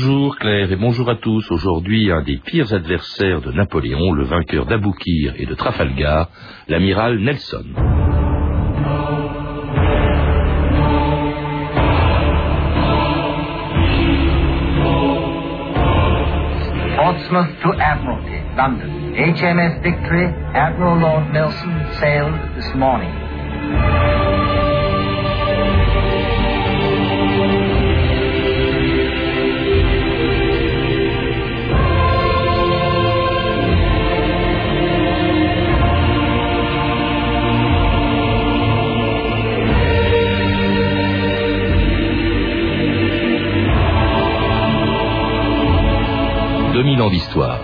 Bonjour Claire et bonjour à tous. Aujourd'hui, un des pires adversaires de Napoléon, le vainqueur d'Aboukir et de Trafalgar, l'amiral Nelson. Portsmouth to Admiralty, London. HMS Victory, Admiral Lord Nelson sailed this morning. D'histoire.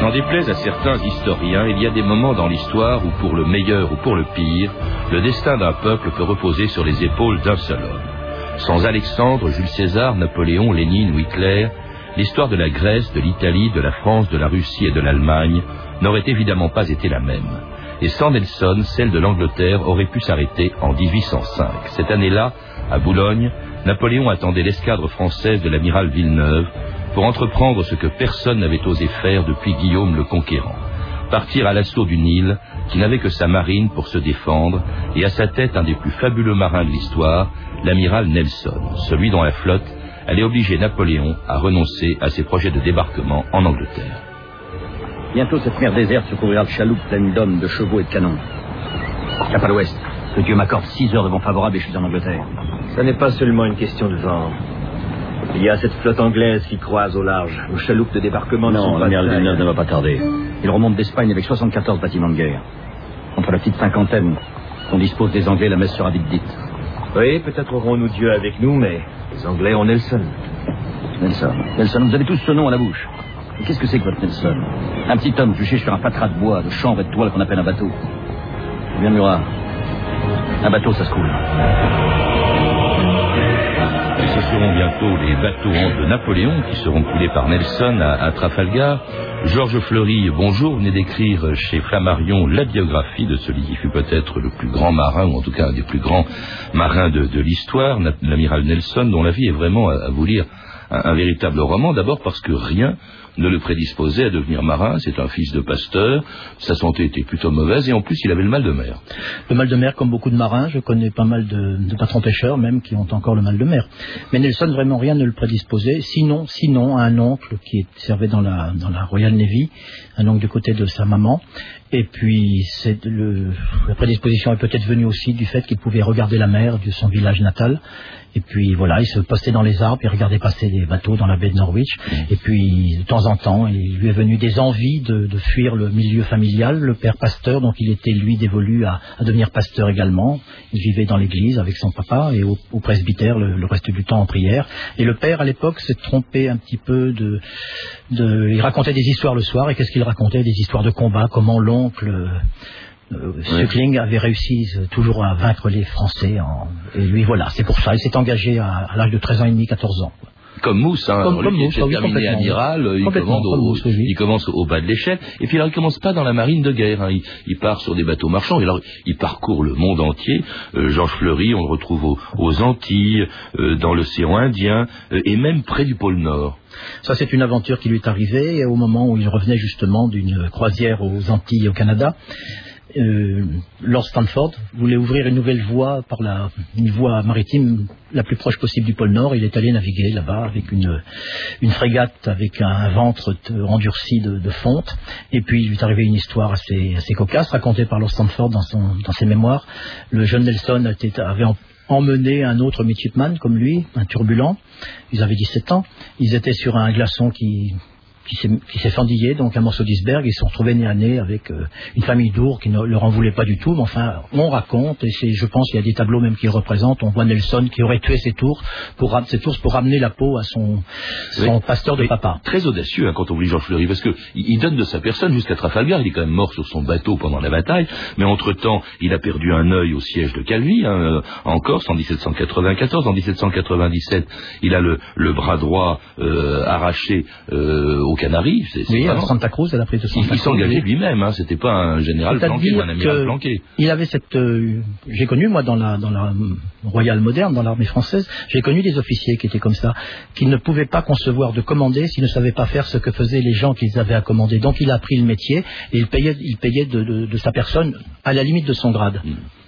N'en déplaise à certains historiens, il y a des moments dans l'histoire où, pour le meilleur ou pour le pire, le destin d'un peuple peut reposer sur les épaules d'un seul homme. Sans Alexandre, Jules César, Napoléon, Lénine ou Hitler, l'histoire de la Grèce, de l'Italie, de la France, de la Russie et de l'Allemagne n'aurait évidemment pas été la même et sans Nelson, celle de l'Angleterre aurait pu s'arrêter en 1805. Cette année-là, à Boulogne, Napoléon attendait l'escadre française de l'amiral Villeneuve pour entreprendre ce que personne n'avait osé faire depuis Guillaume le Conquérant. Partir à l'assaut d'une île qui n'avait que sa marine pour se défendre et à sa tête un des plus fabuleux marins de l'histoire, l'amiral Nelson, celui dont la flotte allait obliger Napoléon à renoncer à ses projets de débarquement en Angleterre. Bientôt, cette mer déserte se couvrira de chaloupes pleines d'hommes, de chevaux et de canons. Cap à l'ouest. Que Dieu m'accorde six heures de vent favorable et je suis en Angleterre. Ce n'est pas seulement une question de vent. Il y a cette flotte anglaise qui croise au large. Nos chaloupes de débarquement non, ne sont pas... l'amiral Villeneuve ne va pas tarder. Il remonte d'Espagne avec 74 bâtiments de guerre. Contre la petite cinquantaine qu'on dispose des Anglais, la messe sera vite dite. Oui, peut-être aurons-nous Dieu avec nous, mais les Anglais ont Nelson. Nelson. Nelson, vous avez tous ce nom à la bouche. Qu'est-ce que c'est que votre Nelson Un petit homme juché sur un fatras de bois, de chanvre et de toile qu'on appelle un bateau. Eh bien, Murat, un bateau, ça se coule. Ce seront bientôt les bateaux de Napoléon qui seront coulés par Nelson à, Trafalgar. Georges Fleury, bonjour, venez d'écrire chez Flammarion la biographie de celui qui fut peut-être le plus grand marin, ou en tout cas un des plus grands marins de, l'histoire, l'amiral Nelson, dont la vie est vraiment, à, vous lire, un véritable roman, d'abord parce que rien ne le prédisposait à devenir marin. C'est un fils de pasteur. Sa santé était plutôt mauvaise et en plus il avait le mal de mer. Le mal de mer, comme beaucoup de marins, je connais pas mal de, patrons pêcheurs même qui ont encore le mal de mer. Mais Nelson, vraiment rien ne le prédisposait. Sinon, sinon, un oncle qui servait dans la, dans la Royal Navy, un oncle du côté de sa maman. Et puis, le, la prédisposition est peut-être venue aussi du fait qu'il pouvait regarder la mer de son village natal. Et puis voilà, il se postait dans les arbres, il regardait passer des bateaux dans la baie de Norwich. Et puis, de temps en temps, il lui est venu des envies de, de fuir le milieu familial, le père pasteur, donc il était lui dévolu à, à devenir pasteur également. Il vivait dans l'église avec son papa et au, au presbytère le, le, reste du temps en prière. Et le père, à l'époque, s'est trompé un petit peu de, de... Il racontait des histoires le soir, et qu'est-ce qu'il racontait? Des histoires de combat, comment l'oncle... Euh, Suckling avait réussi toujours à vaincre les Français. En... Et lui, voilà, c'est pour ça. Il s'est engagé à, à l'âge de 13 ans et demi, 14 ans. Comme Mousse, hein. Comme, comme il Mousse, était oui, terminé amiral, il commence, au, Mousse, oui. il commence au bas de l'échelle, et puis alors il commence pas dans la marine de guerre, hein. il, il, part sur des bateaux marchands, et alors il parcourt le monde entier. Euh, Georges Fleury, on le retrouve aux, aux Antilles, euh, dans l'océan Indien, euh, et même près du pôle Nord. Ça, c'est une aventure qui lui est arrivée au moment où il revenait justement d'une croisière aux Antilles et au Canada. Euh, Lord Stanford voulait ouvrir une nouvelle voie par la une voie maritime la plus proche possible du pôle Nord. Il est allé naviguer là-bas avec une, une frégate avec un ventre endurci de, de, fonte. Et puis il lui est arrivé une histoire assez, assez cocasse racontée par Lord Stanford dans, son, dans ses mémoires. Le jeune Nelson avait emmené un autre midshipman comme lui, un turbulent. Ils avaient 17 ans. Ils étaient sur un glaçon qui qui s'est fendillé, donc un morceau d'iceberg, ils se sont retrouvés nez à nez avec euh, une famille d'ours qui ne leur en voulait pas du tout, mais enfin, on raconte, et c'est, je pense qu'il y a des tableaux même qui représentent, on voit Nelson qui aurait tué cet ours pour, cet ours pour ramener la peau à son, son oui, pasteur de papa. Très audacieux hein, quand on lit Georges Fleury, parce que il donne de sa personne jusqu'à Trafalgar, il est quand même mort sur son bateau pendant la bataille, mais entre-temps, il a perdu un œil au siège de Calvi, hein, en Corse, en 1794, en 1797, il a le, le bras droit euh, arraché euh, au Canaries. Oui, à Santa Cruz, à la prise de Santa Il, il Cruz. s'engageait lui-même, hein, c'était pas un général planqué, ou un amiral planqué. Il avait cette. euh, j'ai connu moi dans la dans la royale moderne, dans l'armée française, j'ai connu des officiers qui étaient comme ça, qui ne pouvaient pas concevoir de commander s'ils ne savaient pas faire ce que faisaient les gens qu'ils avaient à commander. Donc il a appris le métier et il payait il payait de, de- de sa personne à la limite de son grade.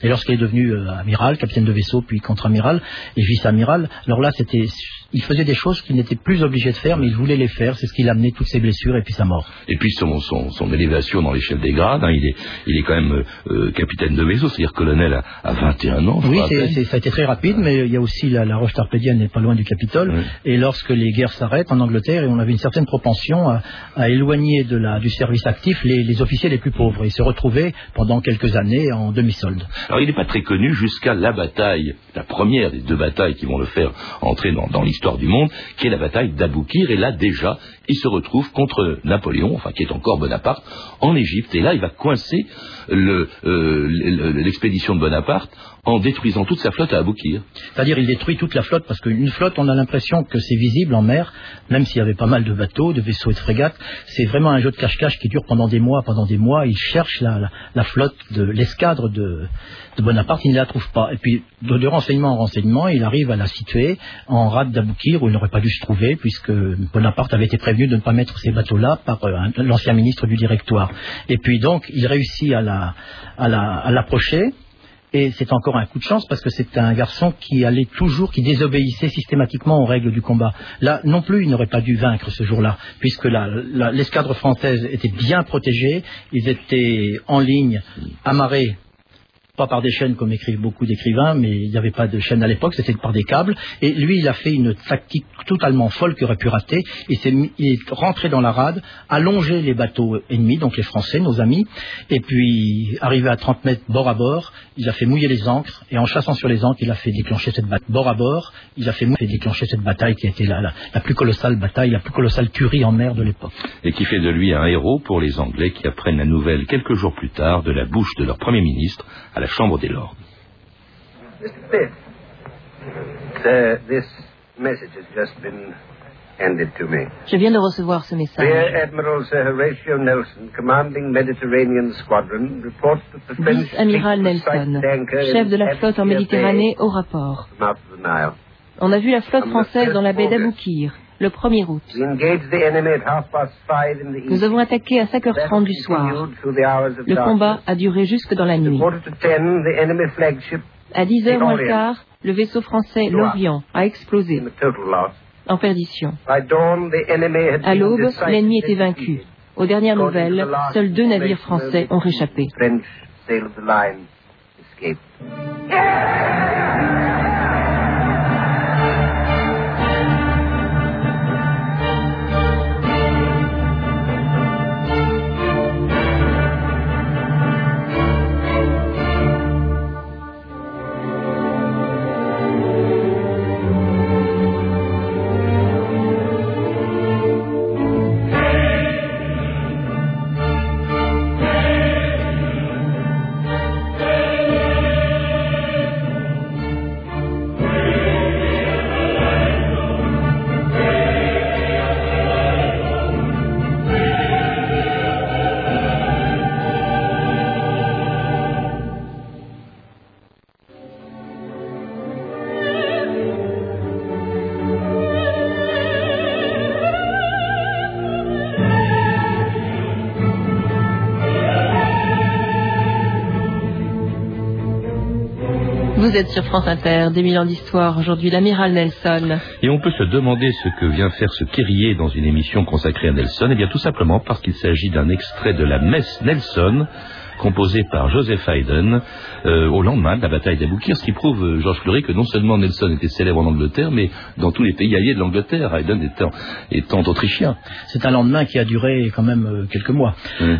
Et lorsqu'il est devenu euh, amiral, capitaine de vaisseau, puis contre-amiral et vice-amiral, alors là c'était il faisait des choses qu'il n'était plus obligé de faire, mais il voulait les faire. C'est ce qui l'a amené toutes ses blessures et puis sa mort. Et puis son, son, son élévation dans l'échelle des grades, hein, il, est, il est quand même euh, euh, capitaine de vaisseau, c'est-à-dire colonel à, à 21 ans. Oui, ça a été très rapide, mais il y a aussi la, la roche tarpédienne n'est pas loin du Capitole. Oui. Et lorsque les guerres s'arrêtent en Angleterre, et on avait une certaine propension à, à éloigner de la, du service actif les, les officiers les plus pauvres. Et se retrouver pendant quelques années en demi-solde. Alors il n'est pas très connu jusqu'à la bataille, la première des deux batailles qui vont le faire entrer dans, dans l'histoire du monde, qui est la bataille d'Aboukir. Et là déjà, il se retrouve contre Napoléon, enfin qui est encore Bonaparte, en Égypte. Et là, il va coincer euh, le- l'expédition de Bonaparte en détruisant toute sa flotte à Aboukir. C'est-à-dire il détruit toute la flotte, parce qu'une flotte, on a l'impression que c'est visible en mer, même s'il y avait pas mal de bateaux, de vaisseaux et de frégates. C'est vraiment un jeu de cache-cache qui dure pendant des mois, pendant des mois. Il cherche la, flotte l'escadre de, Bonaparte, il ne la trouve pas. Et puis, de, de renseignement en renseignement, il arrive à la situer en rade d'Aboukir, où il n'aurait pas dû se trouver, puisque Bonaparte avait été prévenu de ne pas mettre ces bateaux-là par euh, l'ancien ministre du Directoire. Et puis donc, il réussit à la- à la- à l'approcher. Et c'est encore un coup de chance parce que c'est un garçon qui allait toujours, qui désobéissait systématiquement aux règles du combat. Là, non plus, il n'aurait pas dû vaincre ce jour-là, puisque l'escadre française était bien protégée, ils étaient en ligne, amarrés pas par des chaînes comme écrivent beaucoup d'écrivains, mais il n'y avait pas de chaînes à l'époque, c'était par des câbles. Et lui, il a fait une tactique totalement folle qui aurait pu rater. Il, s'est rentré dans la rade, a longé les bateaux ennemis, donc les Français, nos amis, et puis arrivé à 30 mètres bord à bord, il a fait mouiller les ancres, et en chassant sur les ancres, il a fait déclencher cette bataille. Bord à bord, il a fait, déclencher cette bataille qui a été la plus colossale bataille, la plus colossale tuerie en mer de l'époque. et qui fait de lui un héros pour les Anglais qui apprennent la nouvelle quelques jours plus tard de la bouche de leur Premier ministre à la Chambre des Lords. Mr. Pitt, this message has just been handed to me. Je viens de recevoir ce message. Rear Admiral Sir Horatio Nelson, commanding Mediterranean Squadron, reports that the French Vice-amiral Nelson, chef de la flotte en Méditerranée, au rapport. On a vu la flotte française dans la baie d'Aboukir, le 1er août. Nous avons attaqué à 5h30 du soir. Le combat a duré jusque dans la nuit. À 10h moins le quart, le vaisseau français L'Orient a explosé, in the total loss. en perdition. By dawn, the enemy had À l'aube, l'ennemi était vaincu. defeated. Aux dernières nouvelles, the last seuls deux navires français ont réchappé. Vous êtes sur France Inter, des mille ans d'histoire. Aujourd'hui, l'amiral Nelson. Et on peut se demander ce que vient faire ce Kyrie dans une émission consacrée à Nelson. Eh bien, tout simplement parce qu'il s'agit d'un extrait de la messe Nelson, composée par Joseph Haydn, euh, au lendemain de la bataille d'Aboukir, ce qui prouve, euh, Georges Fleury, que non seulement Nelson était célèbre en Angleterre, mais dans tous les pays alliés de l'Angleterre, Haydn étant, étant autrichien. C'est un lendemain qui a duré quand même euh, quelques mois.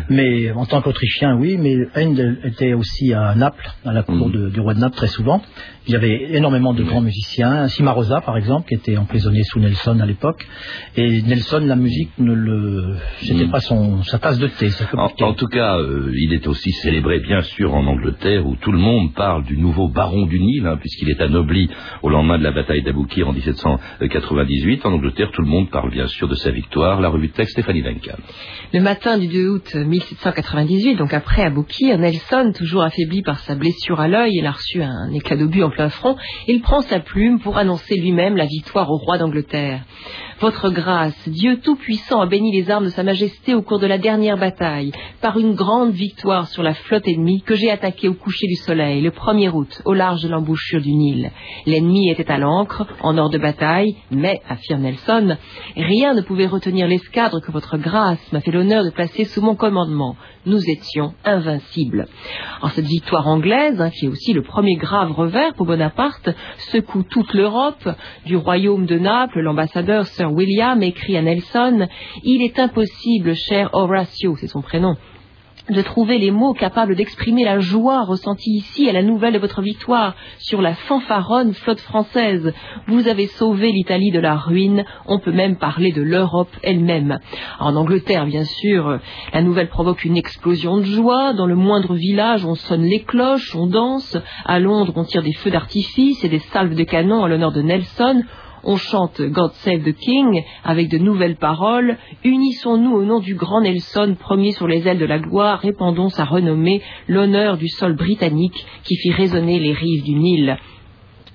Mais en tant qu'Autrichien, oui, mais Haydn était aussi à Naples, à la cour Mm. de- du roi de Naples très souvent. Il y avait énormément de grands musiciens, Cimarosa par exemple, qui était emprisonné sous Nelson à l'époque. Et Nelson, la musique ne le, c'était Mm. pas son sa tasse de thé. en tout cas, euh, il est aussi célébré bien sûr en Angleterre où tout le monde parle du nouveau baron du Nil, hein, puisqu'il est anobli au lendemain de la bataille d'Aboukir en 1798. En Angleterre, tout le monde parle bien sûr de sa victoire. La revue de texte Stéphanie Duncan. Le matin du 2 août 1798, donc après Aboukir, Nelson, toujours affaibli par sa blessure à l'œil, il a reçu un éclat d'obus en plein front, il prend sa plume pour annoncer lui-même la victoire au roi d'Angleterre. Votre grâce, Dieu Tout-Puissant a béni les armes de Sa Majesté au cours de la dernière bataille, par une grande victoire sur la flotte ennemie que j'ai attaquée au coucher du soleil, le 1er août, au large de l'embouchure du Nil. L'ennemi était à l'ancre, en hors de bataille, mais, affirme Nelson, rien ne pouvait retenir l'escadre que votre grâce m'a fait l'honneur de placer sous mon commandement. Nous étions invincibles. En cette victoire anglaise, hein, qui est aussi le premier grave revers pour Bonaparte, secoue toute l'Europe, du royaume de Naples, l'ambassadeur Sir William écrit à Nelson Il est impossible, cher Horatio, c'est son prénom, de trouver les mots capables d'exprimer la joie ressentie ici à la nouvelle de votre victoire sur la fanfaronne flotte française. Vous avez sauvé l'Italie de la ruine, on peut même parler de l'Europe elle-même. En Angleterre, bien sûr, la nouvelle provoque une explosion de joie. Dans le moindre village, on sonne les cloches, on danse. À Londres, on tire des feux d'artifice et des salves de canon à l'honneur de Nelson. On chante God Save the King avec de nouvelles paroles. Unissons-nous au nom du grand Nelson, premier sur les ailes de la gloire, répandons sa renommée, l'honneur du sol britannique qui fit résonner les rives du Nil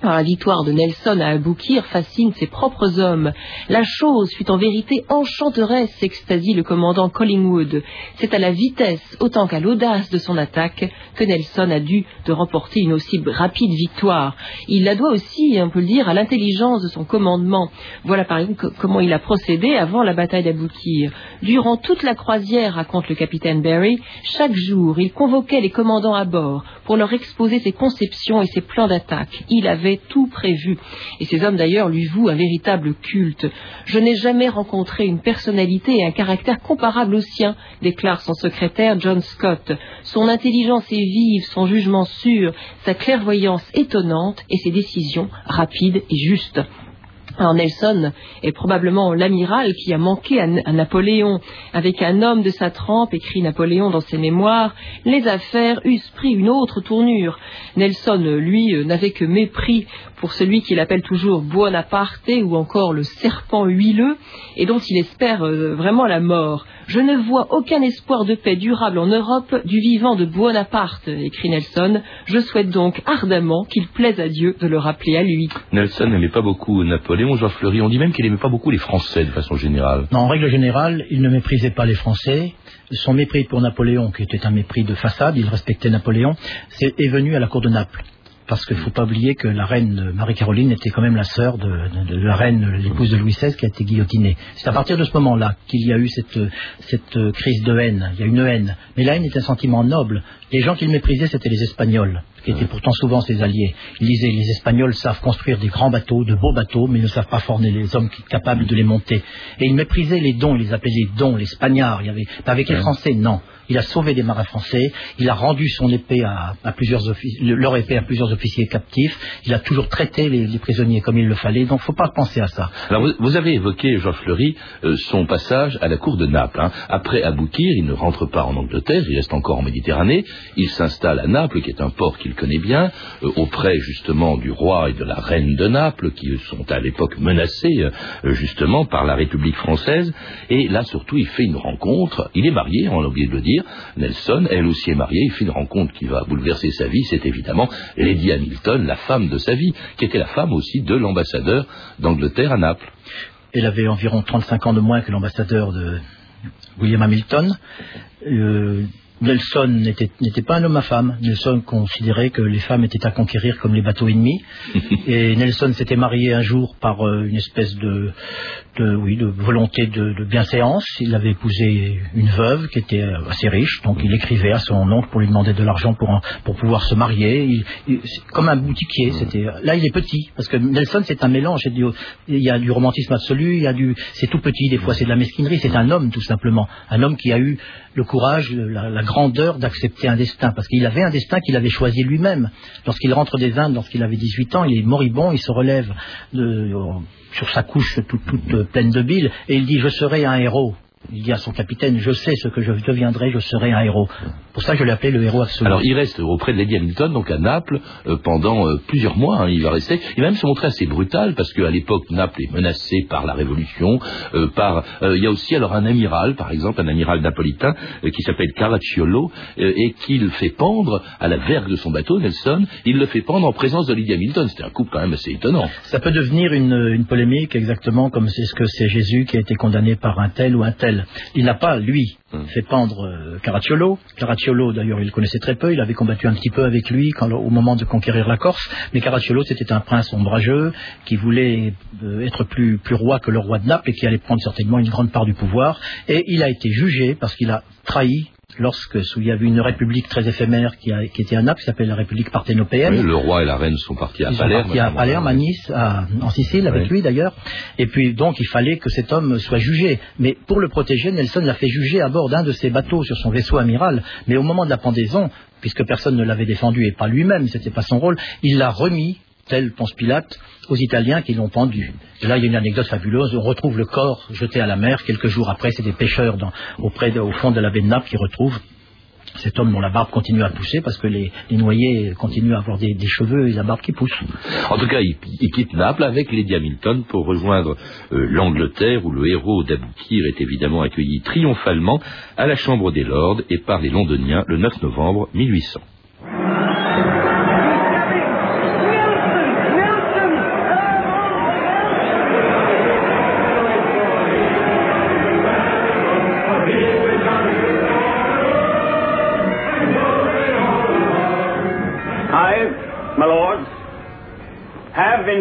la victoire de Nelson à Aboukir fascine ses propres hommes. La chose fut en vérité enchanteresse, s'extasie le commandant Collingwood. C'est à la vitesse autant qu'à l'audace de son attaque que Nelson a dû de remporter une aussi rapide victoire. Il la doit aussi, on peut le dire, à l'intelligence de son commandement. Voilà par exemple comment il a procédé avant la bataille d'Aboukir. Durant toute la croisière, raconte le capitaine Barry, chaque jour il convoquait les commandants à bord pour leur exposer ses conceptions et ses plans d'attaque. Il avait tout prévu. Et ces hommes d'ailleurs lui vouent un véritable culte. Je n'ai jamais rencontré une personnalité et un caractère comparable au sien, déclare son secrétaire John Scott. Son intelligence est vive, son jugement sûr, sa clairvoyance étonnante et ses décisions rapides et justes. Alors Nelson est probablement l'amiral qui a manqué à, Napoléon. Avec un homme de sa trempe, écrit Napoléon dans ses mémoires, les affaires eussent pris une autre tournure. Nelson, lui, euh, n'avait que mépris pour celui qu'il appelle toujours Buonaparte ou encore le serpent huileux et dont il espère euh, vraiment la mort. Je ne vois aucun espoir de paix durable en Europe du vivant de Buonaparte, écrit Nelson. Je souhaite donc ardemment qu'il plaise à Dieu de le rappeler à lui. Nelson n'aimait pas beaucoup Napoléon, Jean Fleury. On dit même qu'il n'aimait pas beaucoup les Français de façon générale. Non, en règle générale, il ne méprisait pas les Français. Son mépris pour Napoléon, qui était un mépris de façade, il respectait Napoléon, est venu à la cour de Naples parce qu'il ne faut pas oublier que la reine Marie-Caroline était quand même la sœur de, la reine, l'épouse de Louis XVI, qui a été guillotinée. C'est à partir de ce moment-là qu'il y a eu cette, cette crise de haine. Il y a une haine. Mais la haine est un sentiment noble. Les gens qu'il méprisait, c'était les Espagnols, qui étaient pourtant souvent ses alliés. Il disait, les Espagnols savent construire des grands bateaux, de beaux bateaux, mais ne savent pas former les hommes capables de les monter. Et il méprisait les dons, il les appelait les dons, les Spagnards. Il y avait, avec les Français, non. Il a sauvé des marins français, il a rendu son épée à, plusieurs leur épée à plusieurs officiers captifs, il a toujours traité les, prisonniers comme il le fallait, donc il ne faut pas penser à ça. Alors vous, avez évoqué, Georges Fleury, euh, son passage à la cour de Naples. Hein. Après Aboukir, il ne rentre pas en Angleterre, il reste encore en Méditerranée, il s'installe à Naples, qui est un port qu'il connaît bien, euh, auprès justement du roi et de la reine de Naples, qui sont à l'époque menacés euh, justement par la République française, et là surtout il fait une rencontre, il est marié, on a oublié de le dire, Nelson, elle aussi est mariée, il fait une rencontre qui va bouleverser sa vie, c'est évidemment Lady Hamilton, la femme de sa vie, qui était la femme aussi de l'ambassadeur d'Angleterre à Naples. Elle avait environ 35 ans de moins que l'ambassadeur de William Hamilton. Euh, Nelson n'était pas un homme à femme. Nelson considérait que les femmes étaient à conquérir comme les bateaux ennemis. Et Nelson s'était marié un jour par euh, une espèce de, de, oui, de volonté de, de, bienséance. Il avait épousé une veuve qui était euh, assez riche, donc il écrivait à son oncle pour lui demander de l'argent pour, pour pouvoir se marier. Il, comme un boutiquier. C'était là, il est petit parce que Nelson c'est un mélange. Il y a du romantisme absolu, il y a du, c'est tout petit. Des fois, c'est de la mesquinerie. C'est un homme tout simplement, un homme qui a eu le courage, la, la grandeur d'accepter un destin, parce qu'il avait un destin qu'il avait choisi lui-même. Lorsqu'il rentre des Indes, lorsqu'il avait 18 ans, il est moribond, il se relève de, sur sa couche toute, pleine de bile, et il dit je serai un héros. Il dit à son capitaine, je sais ce que je deviendrai, je serai un héros. Pour ça, je l'ai appelé le héros absolu. Alors, il reste auprès de Lady Hamilton, donc à Naples, euh, pendant euh, plusieurs mois. hein, il va rester. Il va même se montrer assez brutal, parce qu'à l'époque, Naples est menacée par la Révolution. euh, par, il y a aussi alors un amiral, par exemple, un amiral napolitain, qui s'appelle Caracciolo, et qu'il fait pendre à la vergue de son bateau, Nelson. Il le fait pendre en présence de Lady Hamilton. C'était un coup quand même assez étonnant. Ça peut devenir une, une polémique exactement comme c'est ce que c'est Jésus qui a été condamné par un tel ou un tel. Il n'a pas, lui, Hum. fait pendre euh, Caracciolo. Caracciolo, d'ailleurs, il le connaissait très peu. Il avait combattu un petit peu avec lui quand, au moment de conquérir la Corse. Mais Caracciolo, c'était un prince ombrageux qui voulait euh, être plus, plus roi que le roi de Naples et qui allait prendre certainement une grande part du pouvoir. Et il a été jugé parce qu'il a trahi lorsque il y avait une république très éphémère qui, a- qui était à Naples, qui s'appelle la république parthénopéenne. Oui, le roi et la reine sont partis à Ils sont Palerme. partis à Palerme, à Nice, à- en Sicile, avec Oui. lui d'ailleurs. Et puis donc il fallait que cet homme soit jugé. Mais pour le protéger, Nelson l'a fait juger à bord d'un de ses bateaux sur son vaisseau amiral. Mais au moment de la pendaison, puisque personne ne l'avait défendu et pas lui-même, c'était pas son rôle, il l'a remis tel Ponce Pilate, aux Italiens qui l'ont pendu. Et là, il y a une anecdote fabuleuse. On retrouve le corps jeté à la mer. Quelques jours après, c'est des pêcheurs au fond de la baie de Naples qui retrouvent cet homme dont la barbe continue à pousser parce que les, noyés continuent à avoir des, cheveux et la barbe qui pousse. En tout cas, il, il quitte Naples avec Lady Hamilton pour rejoindre euh, l'Angleterre où le héros d'Aboukir est évidemment accueilli triomphalement à la Chambre des Lords et par les Londoniens le 9 novembre 1800.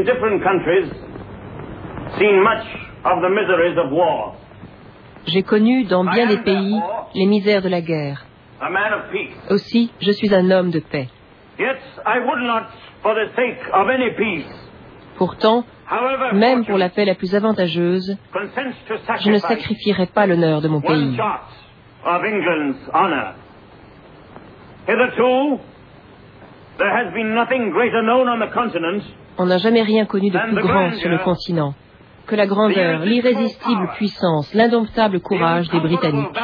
Different countries seen much of the miseries of war. J'ai connu dans bien des pays les misères de la guerre. Aussi, je suis un homme de paix. Yet I would not, for the sake of any peace, Pourtant, même pour la paix la plus avantageuse, je ne sacrifierai pas l'honneur de mon pays. Hitherto, there has been nothing greater known on the continent On n'a jamais rien connu de plus grand sur le continent que la grandeur, l'irrésistible puissance, l'indomptable courage des Britanniques.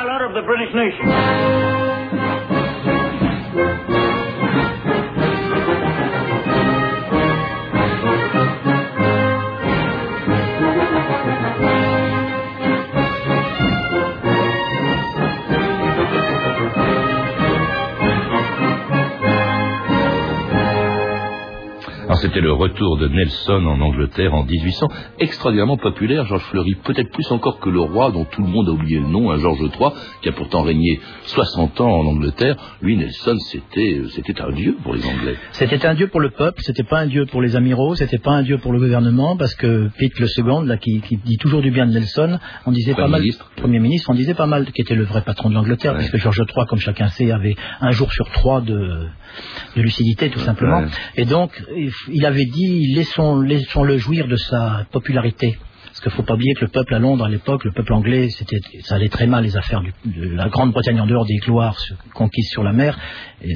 C'était le retour de Nelson en Angleterre en 1800, extraordinairement populaire, Georges Fleury, peut-être plus encore que le roi dont tout le monde a oublié le nom, un Georges III, qui a pourtant régné 60 ans en Angleterre. Lui, Nelson, c'était euh, c'était un dieu pour les Anglais. C'était un dieu pour le peuple, c'était pas un dieu pour les amiraux, c'était pas un dieu pour le gouvernement, parce que Pitt le second, là, qui, qui dit toujours du bien de Nelson, on disait Premier pas mal, ministre. premier ministre, on disait pas mal, qui était le vrai patron de l'Angleterre, Ouais. puisque Georges III, comme chacun sait, avait un jour sur trois de, de lucidité, tout simplement. Ouais. Et donc, il avait dit, laissons, laissons-le jouir de sa popularité. Parce qu'il faut pas oublier que le peuple à Londres, à l'époque, le peuple anglais, ça allait très mal les affaires du- de la Grande-Bretagne en dehors des gloires conquises sur la mer.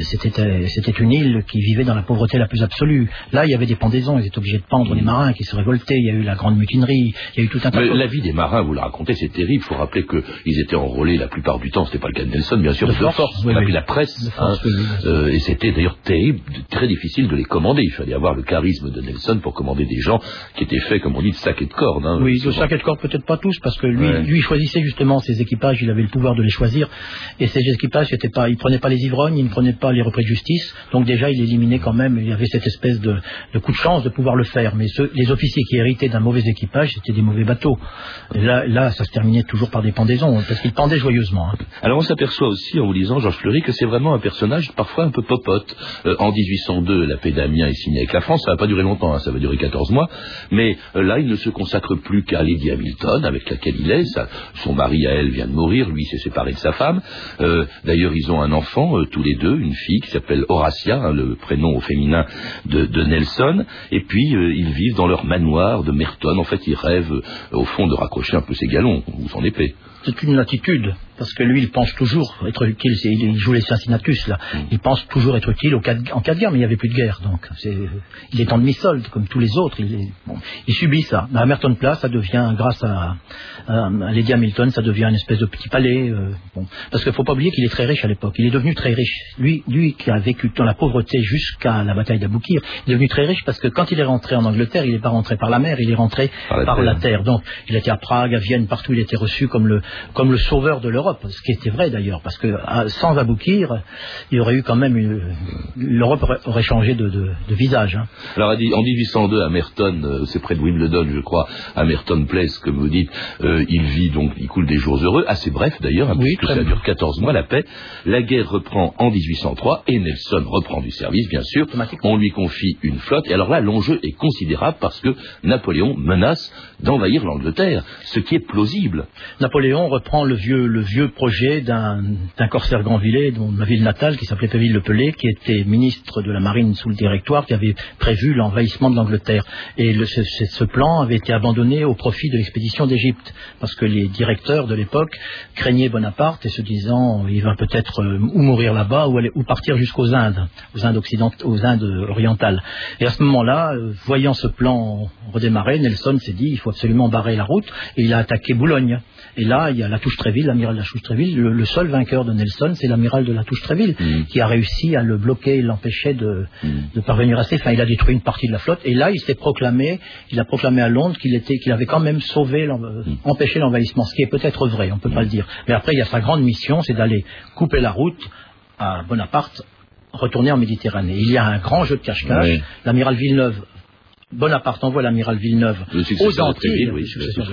C'était, euh, c'était une île qui vivait dans la pauvreté la plus absolue. Là, il y avait des pendaisons, ils étaient obligés de pendre les marins qui se révoltaient. Il y a eu la grande mutinerie, il y a eu tout un tas de la vie des marins, vous le racontez, c'est terrible. Il faut rappeler qu'ils étaient enrôlés la plupart du temps. C'était pas le cas de Nelson, bien sûr, De de, force, force. oui, oui. la presse. Force, hein. oui. Euh, et c'était d'ailleurs terrible, très difficile de les commander. Il fallait avoir le charisme de Nelson pour commander des gens qui étaient faits, comme on dit, de sac et de corde. hein, Oui, chaque corps peut-être pas tous, parce que lui, Ouais. lui il choisissait justement ses équipages, il avait le pouvoir de les choisir, et ses équipages, c'était pas, il prenait pas les ivrognes, il ne prenait pas les repris de justice, donc déjà il éliminait quand même, il y avait cette espèce de, de coup de chance de pouvoir le faire, mais ceux, les officiers qui héritaient d'un mauvais équipage, c'était des mauvais bateaux. Et là, là, ça se terminait toujours par des pendaisons, parce qu'ils pendaient joyeusement. hein. Alors on s'aperçoit aussi en vous lisant Georges Fleury que c'est vraiment un personnage parfois un peu popote. Euh, en 1802, la paix d'Amiens est signée avec la France, ça va pas durer longtemps, hein, ça va durer 14 mois, mais euh, là il ne se consacre plus qu'à Lady Hamilton, avec laquelle il est. Son mari à elle vient de mourir, lui s'est séparé de sa femme. Euh, D'ailleurs ils ont un enfant, euh, tous les deux, une fille qui s'appelle Horatia, hein, le prénom au féminin de, Nelson, et puis euh, ils vivent dans leur manoir de Merton. En fait ils rêvent au fond de raccrocher un peu ses galons ou son épée. c'est une attitude, parce que lui, il pense toujours être utile. Il, joue les Cincinnatus, là. Il pense toujours être utile au cas de- en cas de guerre, mais il n'y avait plus de guerre, donc il est en demi-solde, comme tous les autres. Il, est- bon, il subit ça. À Merton Place, ça devient, grâce à, à- à Lady Hamilton, ça devient une espèce de petit palais. euh, bon. Parce qu'il ne faut pas oublier qu'il est très riche à l'époque. Il est devenu très riche. Lui, lui qui a vécu dans la pauvreté jusqu'à la bataille d'Aboukir, il est devenu très riche parce que quand il est rentré en Angleterre, il n'est pas rentré par la mer, il est rentré Par la par terre. la terre. Donc, il était à Prague, à Vienne, partout, il était reçu comme le, comme le sauveur de l'Europe, ce qui était vrai d'ailleurs, parce que à- sans Aboukir, il y aurait eu quand même une- l'Europe aurait, changé de, de- de visage. hein. Alors en 1802, à Merton, euh, c'est près de Wimbledon, je crois, à Merton Place, comme vous dites, euh, il vit donc, il coule des jours heureux, assez bref d'ailleurs, hein, Oui, puisque ça dure 14 mois la paix. La guerre reprend en 1803 et Nelson reprend du service, bien sûr. On lui confie une flotte et alors là, l'enjeu est considérable parce que Napoléon menace d'envahir l'Angleterre, ce qui est plausible. Napoléon reprend le vieux, le vieux projet d'un corsaire Grandvillet, dont ma ville natale, qui s'appelait Péville-le-Pelé, qui était ministre de la Marine sous le Directoire, qui avait prévu l'envahissement de l'Angleterre. Et le- ce, plan avait été abandonné au profit de l'expédition d'Égypte, parce que les directeurs de l'époque craignaient Bonaparte et se disant il va peut-être euh, ou mourir là-bas ou, ou partir jusqu'aux Indes, aux Indes aux Indes orientales. Et à ce moment-là, euh, voyant ce plan redémarrer, Nelson s'est dit il faut absolument barrer la route, et il a attaqué Boulogne. Et là, il y a la Touche-Tréville, l'amiral de la Touche-Tréville. Le, le seul vainqueur de Nelson, c'est l'amiral de la Touche-Tréville, Mm. qui a réussi à le bloquer et l'empêcher de, Mm. de parvenir à ses fins. Il a détruit une partie de la flotte. Et là, il s'est proclamé, il a proclamé à Londres qu'il était, qu'il avait quand même sauvé, euh, Mm. empêché l'envahissement, ce qui est peut-être vrai, on peut pas le dire. Mais après, il y a sa grande mission, c'est d'aller couper la route à Bonaparte, retourner en Méditerranée. Il y a un grand jeu de cache-cache. Oui. L'amiral Villeneuve Bonaparte envoie l'amiral Villeneuve aux Antilles, oui,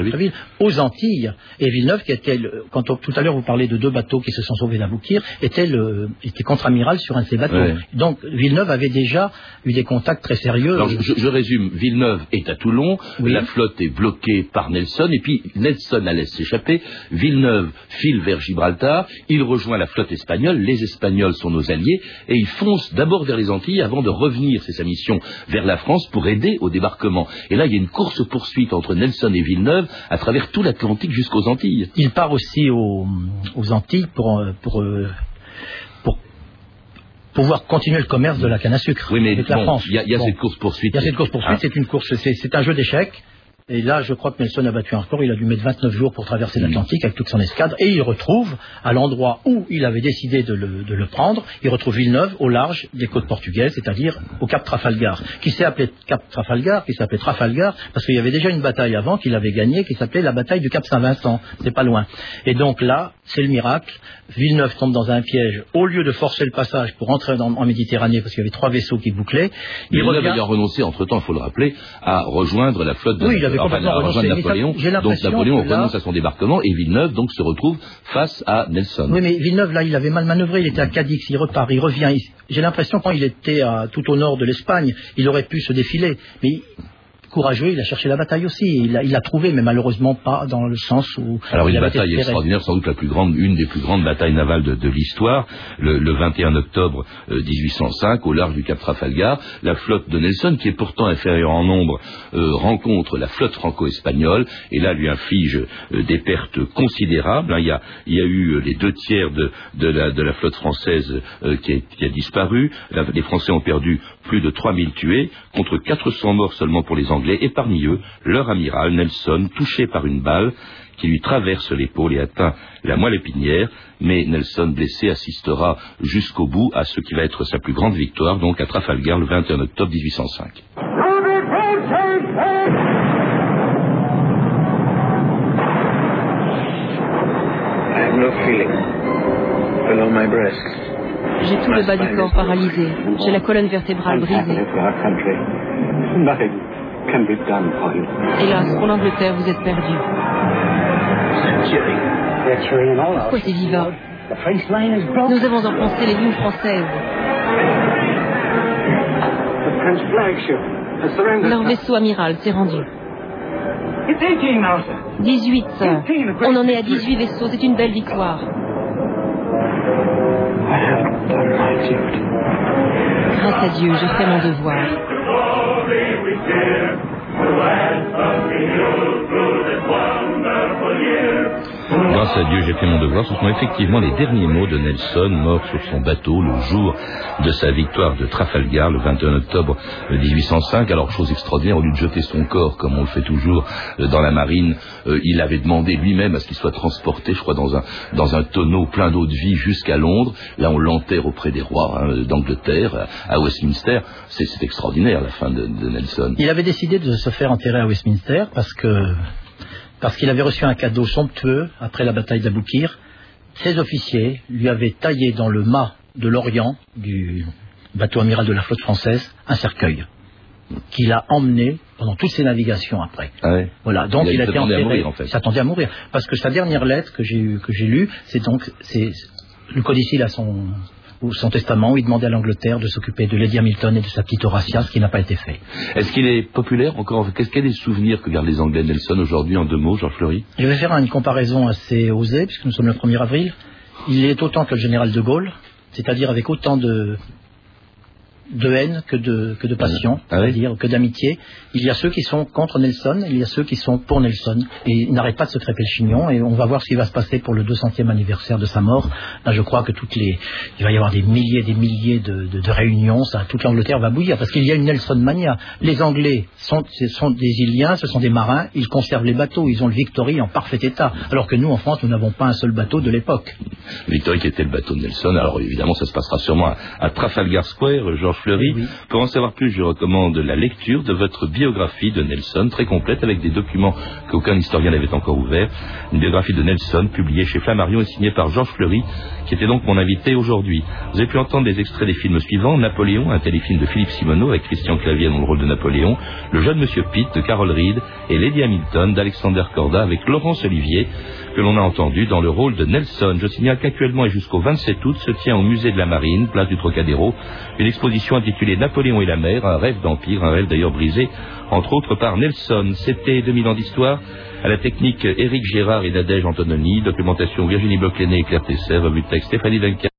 Tréville, aux Antilles, et Villeneuve, qui était, le- quand on- tout à l'heure vous parlez de deux bateaux qui se sont sauvés d'Aboukir, était, le, était contre-amiral sur un de ces bateaux. Ouais. Donc Villeneuve avait déjà eu des contacts très sérieux. Alors je, je- je résume, Villeneuve est à Toulon, Oui. la flotte est bloquée par Nelson, et puis Nelson la laisse s'échapper, Villeneuve file vers Gibraltar, il rejoint la flotte espagnole, les Espagnols sont nos alliés, et il fonce d'abord vers les Antilles avant de revenir, c'est sa mission, vers la France pour aider au débarquement. Et là, il y a une course-poursuite entre Nelson et Villeneuve à travers tout l'Atlantique jusqu'aux Antilles. Il part aussi aux, aux Antilles pour, euh, pour, euh, pour pouvoir continuer le commerce de la canne à sucre Oui, mais avec la France. il y a, il y a Bon. cette course-poursuite. Il y a cette course poursuite, Ah. c'est une course, c'est un jeu d'échecs. Et là, je crois que Nelson a battu un record. Il a dû mettre 29 jours pour traverser Mm. l'Atlantique avec toute son escadre. Et il retrouve, à l'endroit où il avait décidé de le, de le prendre, il retrouve Villeneuve au large des côtes portugaises, c'est-à-dire au Cap Trafalgar, qui s'est appelé Cap Trafalgar, qui s'appelait Trafalgar, parce qu'il y avait déjà une bataille avant qu'il avait gagnée, qui s'appelait la bataille du Cap Saint-Vincent. C'est pas loin. Et donc là, c'est le miracle. Villeneuve tombe dans un piège. Au lieu de forcer le passage pour entrer dans- en Méditerranée, parce qu'il y avait trois vaisseaux qui bouclaient, il revient. ayant renoncé, entre-temps, il faut le rappeler, à rejoindre la flotte de Oui, enfin, complètement ça- Napoléon. Donc Napoléon là- renonce à son débarquement et Villeneuve donc se retrouve face à Nelson. Oui, mais Villeneuve, là, il avait mal manœuvré. Il était à Cadix, il repart, il revient. Il- J'ai l'impression quand il était à- tout au nord de l'Espagne, il aurait pu se défiler. Mais courageux, il a cherché la bataille aussi. Il l'a il trouvé, mais malheureusement pas dans le sens où. Alors il une bataille espéré. extraordinaire, sans doute la plus grande, une des plus grandes batailles navales de, de l'histoire, le, le 21 octobre euh, 1805, au large du Cap Trafalgar, la flotte de Nelson, qui est pourtant inférieure en nombre, euh, rencontre la flotte franco-espagnole, et là lui inflige euh, des pertes considérables. hein. Il, y a, il y a eu euh, les deux tiers de, de la, de la flotte française euh, qui, a, qui a disparu. La- les Français ont perdu plus de 3000 tués, contre 400 morts seulement pour les Anglais, et parmi eux, leur amiral Nelson, touché par une balle qui lui traverse l'épaule et atteint la moelle épinière, mais Nelson, blessé, assistera jusqu'au bout à ce qui va être sa plus grande victoire, donc à Trafalgar le 21 octobre 1805. I have no feeling below my breast. J'ai tout le bas du corps paralysé. J'ai la colonne vertébrale brisée. Can be done for you. Hélas, pour l'Angleterre, vous êtes perdu. Pourquoi c'est vivant Nous avons enfoncé les lignes françaises. Leur vaisseau amiral s'est rendu. It's 18 now, sir. 18, sir. On en est à 18 vaisseaux. C'est une belle victoire. Grâce à Dieu, j'ai fait mon devoir. glory we cheer to add something new to this wonderful year. Grâce à Dieu, j'ai fait mon devoir. Ce sont effectivement les derniers mots de Nelson, mort sur son bateau le jour de sa victoire de Trafalgar, le 21 octobre 1805. Alors, chose extraordinaire, au lieu de jeter son corps, comme on le fait toujours euh, dans la marine, euh, il avait demandé lui-même à ce qu'il soit transporté, je crois, dans un, dans un tonneau plein d'eau de vie jusqu'à Londres. Là, on l'enterre auprès des rois hein, d'Angleterre, à Westminster. C'est extraordinaire, la fin de, de Nelson. Il avait décidé de se faire enterrer à Westminster parce que parce qu'il avait reçu un cadeau somptueux après la bataille d'Aboukir. Ses officiers lui avaient taillé dans le mât de l'Orient du bateau amiral de la flotte française un cercueil qu'il a emmené pendant toutes ses navigations après. Ah ouais. Voilà, donc Il il, a- a il été s'attendait à enterré. mourir, en fait. Il s'attendait à mourir parce que sa dernière lettre que j'ai que j'ai lue, c'est donc c'est le codicile à son ou son testament où il demandait à l'Angleterre de s'occuper de Lady Hamilton et de sa petite Horatia, ce qui n'a pas été fait. Est-ce qu'il est populaire encore? Qu'est-ce qu'il y a des souvenirs que gardent les Anglais de Nelson aujourd'hui en deux mots, Georges Fleury Je vais faire une comparaison assez osée, puisque nous sommes le 1er avril. Il est autant que le général de Gaulle, c'est-à-dire avec autant de, de haine que de, que de passion, Ah oui c'est-à-dire que d'amitié. Il y a ceux qui sont contre Nelson, il y a ceux qui sont pour Nelson. Et il n'arrête pas de se crêper le chignon, et on va voir ce qui va se passer pour le 200e anniversaire de sa mort. Là, je crois que toutes les, il va y avoir des milliers et des milliers de, de- de réunions, ça, toute l'Angleterre va bouillir, parce qu'il y a une Nelson mania. Les Anglais sont, ce sont des Iliens, ce sont des marins, ils conservent les bateaux, ils ont le Victory en parfait état, alors que nous, en France, nous n'avons pas un seul bateau de l'époque. Victory qui était le bateau de Nelson. Alors évidemment, ça se passera sûrement à, à Trafalgar Square, Georges Fleury. Oui. Pour en savoir plus, je recommande la lecture de votre biographie de Nelson, très complète, avec des documents qu'aucun historien n'avait encore ouverts. Une biographie de Nelson, publiée chez Flammarion et signée par Georges Fleury, qui était donc mon invité aujourd'hui. Vous avez pu entendre des extraits des films suivants. Napoléon, un téléfilm de Philippe Simoneau avec Christian Clavier dans le rôle de Napoléon. Le jeune Monsieur Pitt de Carol Reed et Lady Hamilton d'Alexander Corda avec Laurence Olivier, que l'on a entendu dans le rôle de Nelson. Je signale qu'actuellement et jusqu'au 27 août se tient au musée de la Marine, place du Trocadéro, une exposition intitulée Napoléon et la mer, un rêve d'empire, un rêve d'ailleurs brisé, entre autres par Nelson. C'était 2000 ans d'histoire. À la technique, Éric Gérard et Nadège Antononi. Documentation Virginie Bloclenet et Claire Tesser. Revue de texte Stéphanie Duncan.